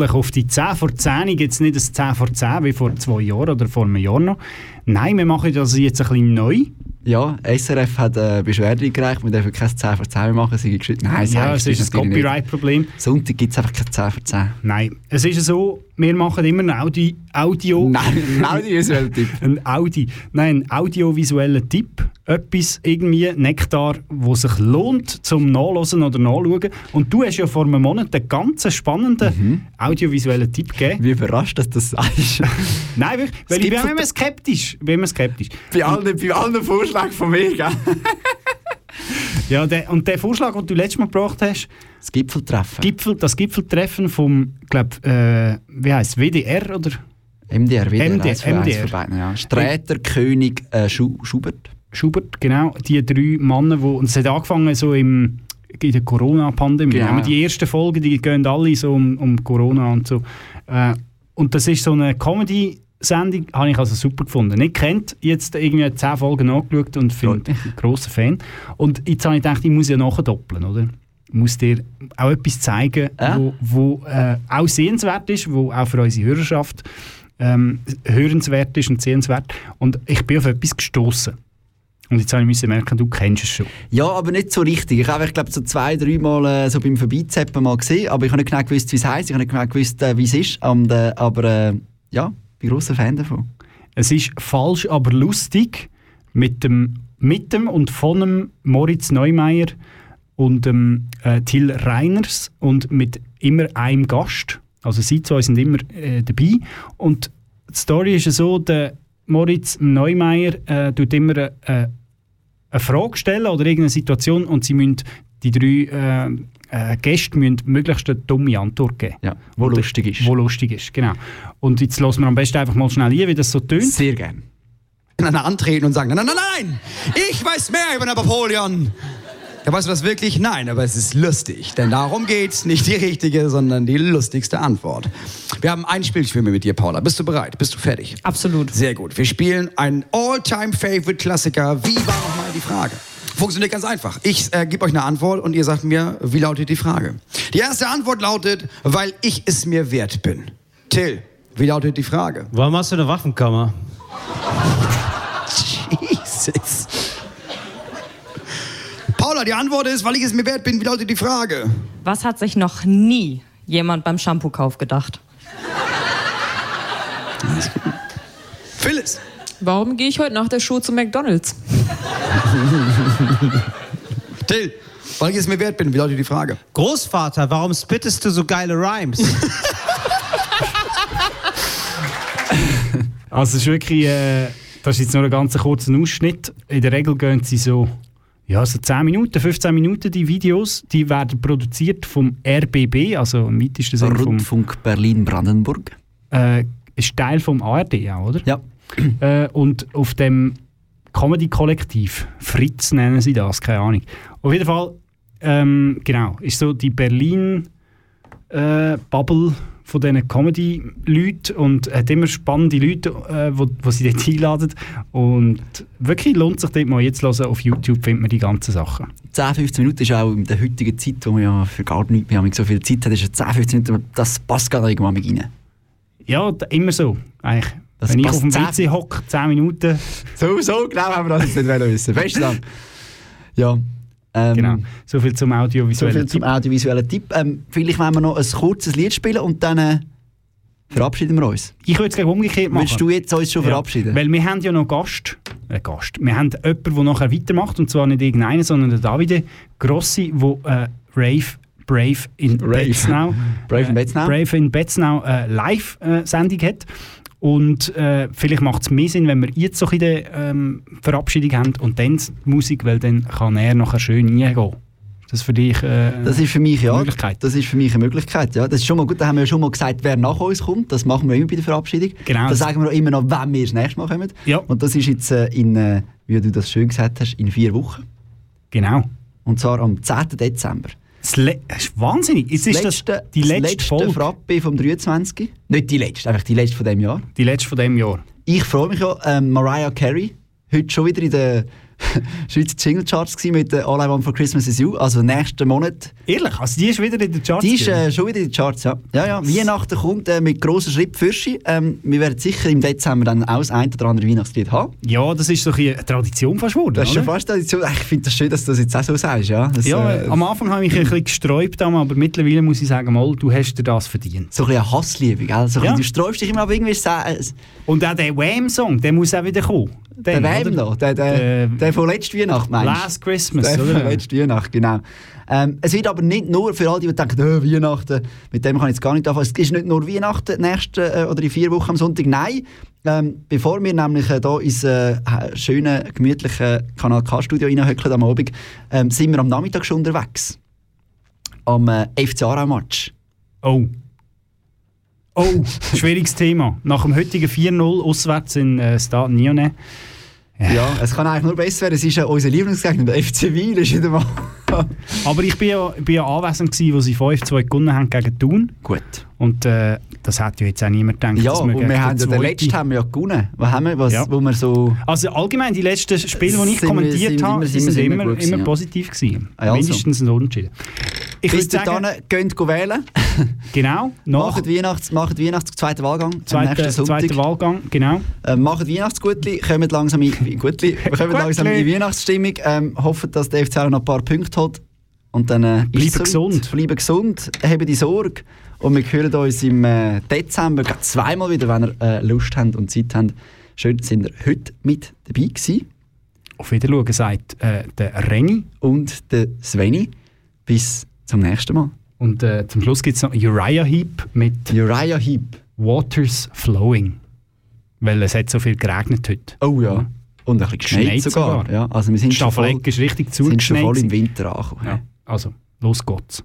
Pünktlich auf die 10 vor 10, jetzt nicht ein 10 vor 10 wie vor zwei Jahren oder vor einem Jahr noch. Nein, wir machen das jetzt ein bisschen neu. Ja, SRF hat äh, Beschwerde eingereicht, wir dürfen kein 10 vor 10 mehr machen. Sie haben geschrieben, nein, Ja, es ist ein. Copyright-Problem. Sonntag gibt es einfach kein 10 vor 10. Nein, es ist so, wir machen immer ein Audi Audio... Nein, ein audiovisueller Tipp. ein Audi... Nein, ein audiovisueller Tipp. Etwas, irgendwie, Nektar, wo sich lohnt zum Nachlesen oder Nachschauen. Und du hast ja vor einem Monat einen ganz spannenden Mhm. audiovisuellen Tipp gegeben. Wie überrascht, dass du das sagst. Nein, wirklich, weil ich bin immer skeptisch. Ich bin immer skeptisch. bei, allen, bei allen Vorschlägen von mir, gell? Ja, der, und der Vorschlag, den du letztes Mal gebracht hast, Das Gipfeltreffen. Gipfel, das Gipfeltreffen vom, glaub, äh, wie heißt WDR oder? MDR, wieder MDR, eins MDR. beiden, ja. Sträter, König, äh, Schu Schubert. Schubert, genau, die drei Männer, wo, und es hat angefangen so im, in der Corona-Pandemie. Genau. Genau. Die ersten Folgen, die gehen alle so um, um Corona und so. Äh, und das ist so eine Comedy-Sendung, habe ich also super gefunden. Nicht kennt, jetzt irgendwie zehn Folgen nachgeschaut und finde ich ein grosser Fan. Und jetzt habe ich gedacht, ich muss ja nachdoppeln, oder? Ich muss dir auch etwas zeigen, Ja. wo, wo äh, auch sehenswert ist, wo auch für unsere Hörerschaft ähm, hörenswert ist und sehenswert. Und ich bin auf etwas gestoßen. Und jetzt habe ich merken, du kennst es schon. Ja, aber nicht so richtig. Ich habe, ich glaube, so zwei, drei Mal äh, so beim Vorbeizappen mal gesehen, aber ich habe nicht genau gewusst, wie es heisst. Ich habe nicht genau gewusst, äh, wie es ist. Und, äh, aber äh, ja, bin grosser Fan davon. Es ist falsch, aber lustig mit dem, mit dem und von dem Moritz Neumeier und dem äh, Till Reiners und mit immer einem Gast. Also sie zwei sind immer äh, dabei. Und die Story ist so, der Moritz Neumeier äh, tut immer äh, eine Frage stellen oder irgendeine Situation und sie müssen, die drei äh, Gäste müssen möglichst eine dumme Antwort geben. Ja, wo Oder- lustig ist. Wo lustig ist, genau. Und jetzt lassen wir am besten einfach mal schnell ein, wie das so tönt. Sehr gern. einander antreten und sagen, nein, nein, nein, nein, ich weiß mehr über Napoleon. Ja, weißt du das wirklich? Nein, aber es ist lustig. Denn darum geht's. Nicht die richtige, sondern die lustigste Antwort. Wir haben ein Spielspiel mit dir, Paula. Bist du bereit? Bist du fertig? Absolut. Sehr gut. Wir spielen einen All-Time-Favorite-Klassiker. Wie war nochmal die Frage? Funktioniert ganz einfach. Ich äh, gebe euch eine Antwort und ihr sagt mir, wie lautet die Frage. Die erste Antwort lautet, weil ich es mir wert bin. Till, wie lautet die Frage? Warum hast du eine Waffenkammer? Jesus. Paula, die Antwort ist, weil ich es mir wert bin, wie lautet die Frage? Was hat sich noch nie jemand beim Shampoo-Kauf gedacht? Phyllis. Warum gehe ich heute nach der Show zu McDonalds? Till, weil ich es mir wert bin, wie lautet die Frage? Großvater, warum spittest du so geile Rhymes? Also es ist wirklich, äh, das ist jetzt nur ein ganz kurzer Ausschnitt. In der Regel gehen sie so, ja, so 10 Minuten, 15 Minuten die Videos. Die werden produziert vom RBB, also im weitesten Sinne vom... Rundfunk Berlin-Brandenburg. Äh, ist Teil vom ARD auch, oder? Ja. Äh, und auf dem Comedy-Kollektiv, Fritz nennen sie das, keine Ahnung. Auf jeden Fall, ähm, genau, ist so die Berlin-Bubble von diesen Comedy-Leuten und hat immer spannende Leute, äh, wo, wo sie dort einladen. Und wirklich lohnt sich dort mal jetzt hören. Auf YouTube findet man die ganzen Sachen. 10, 15 Minuten ist auch in der heutigen Zeit, wo man ja für gar nichts mehr so viel Zeit hat, ist 10, 15 Minuten, das passt gerade irgendwann mit rein. Ja, immer so, eigentlich. Das Wenn ich auf dem 10 WC hocke, 10 Minuten. So, so genau haben wir das jetzt nicht wissen. Besten Dank. Ja. Ähm, Genau, so viel zum So audiovisuellen viel zum audiovisuellen Tipp. Ähm, vielleicht wollen wir noch ein kurzes Lied spielen und dann äh, verabschieden wir uns. Ich würde es gleich umgekehrt machen. Willst du jetzt uns schon Ja, verabschieden? Weil wir haben ja noch Gast. Äh, Gast. Wir haben jemanden, der nachher weitermacht. Und zwar nicht irgendeinen, sondern der Davide Grossi, der äh, Rave Brave in Rave. Betznau, Brave in äh, Betznau. Brave in Betznau äh, Live-Sendung hat. Und äh, vielleicht macht es mehr Sinn, wenn wir jetzt so in der ähm, Verabschiedung haben und dann die Musik, weil dann kann er nachher schön reingehen. Das ist für dich äh, Das ist für mich ja. eine Möglichkeit. Das ist für mich eine Möglichkeit. Ja, das ist schon mal gut. Da haben wir ja schon mal gesagt, wer nach uns kommt. Das machen wir immer bei der Verabschiedung. Genau. Da sagen wir auch immer noch, wann wir das nächste Mal kommen. Ja. Und das ist jetzt äh, in, äh, wie du das schön gesagt hast, in vier Wochen. Genau. Und zwar am 10. Dezember. Das, ist wahnsinnig. Ist letzte, das die das letzte, letzte Folge. Frappe vom 23. Nicht die letzte, einfach die letzte von dem Jahr. Die letzte von dem Jahr. Ich freue mich ja, ähm, Mariah Carey, heute schon wieder in der Schweizer Single Charts gewesen mit äh, All I Want for Christmas Is You. Also nächsten Monat. Ehrlich? Also die ist wieder in den Charts? Die ist äh, schon wieder in den Charts, ja. Ja, ja. Weihnachten kommt äh, mit grossen Schritt für sie. Ähm, wir werden sicher im Dezember dann auch das ein oder andere Weihnachtslied haben. Ja, das ist so ein eine Tradition fast geworden, Das ist schon fast Tradition. Ich finde das schön, dass du das jetzt auch so sagst, ja. Das, ja, äh, am Anfang habe ich mich ein bisschen gesträubt, aber mittlerweile muss ich sagen, mal, du hast dir das verdient. So ein bisschen eine Hassliebe, gell? So Ja. bisschen, Du sträubst dich immer, aber irgendwie Und auch der Wham-Song, der muss auch wieder kommen. Der Wham noch, der, der, der von letzter Weihnacht meinst du? Last Christmas, der oder? von letzter Weihnacht, genau. Ähm, es wird aber nicht nur für all die, die denken, äh, Weihnachten, mit dem kann ich jetzt gar nicht anfangen. Es ist nicht nur Weihnachten, nächste äh, oder in vier Wochen am Sonntag. Nein, ähm, bevor wir nämlich äh, hier ins äh, schöne, gemütliche Kanal K-Studio reinhöckeln am Abend, ähm, sind wir am Nachmittag schon unterwegs. Am äh, FC Aarau-Match. Oh. Oh, schwieriges Thema. Nach dem heutigen 4-0 auswärts in äh, Stade Nyonnais. Ja. es kann eigentlich nur besser werden. Es ist ja unser Lieblingsgegner, der FC Wiel, ist wieder mal. Aber ich bin ja, bin ja anwesend gewesen, wo sie 5-2 gewonnen haben gegen Thun. Gut. Und äh, das hätte ja jetzt auch niemand gedacht, Ja, dass und wir wir gegen haben ja den letzten haben wir ja gewonnen. Was haben wir, was, Ja. wo wir so... Also allgemein, die letzten Spiele, die ich wir- kommentiert sind habe, sind wir sind immer positiv gewesen. Ah, also. Mindestens ein Unentschieden. Ich Bis dahin, geht wählen. genau, nach Macht Weihnachts, macht Weihnachts zweiten Wahlgang zweiter, zweiter Wahlgang, genau. Äh, macht Weihnachtsgutli, kommt langsam in, Gutli, kommt langsam in die Weihnachtsstimmung. Ähm, hoffen, dass der FC auch noch ein paar Punkte hat. Und dann äh, Bleiben gesund. Bleiben gesund, haben die Sorge. Und wir hören uns im äh, Dezember zweimal wieder, wenn ihr äh, Lust habt und Zeit habt. Schön, sind ihr heute mit dabei gewesen. Auf Wiedersehen sagt äh, der Reni. Und der Sveni. Bis zum nächsten Mal. Und äh, zum Schluss gibt es noch Uriah Heep mit Uriah Heep. Waters Flowing. Weil es hat so viel geregnet heute. Oh ja. Und ein bisschen geschneit, sogar. Ja, also wir sind schon voll, ist richtig sind schon zugeschneit. voll im. Winter angekommen. Ja. Also, los geht's.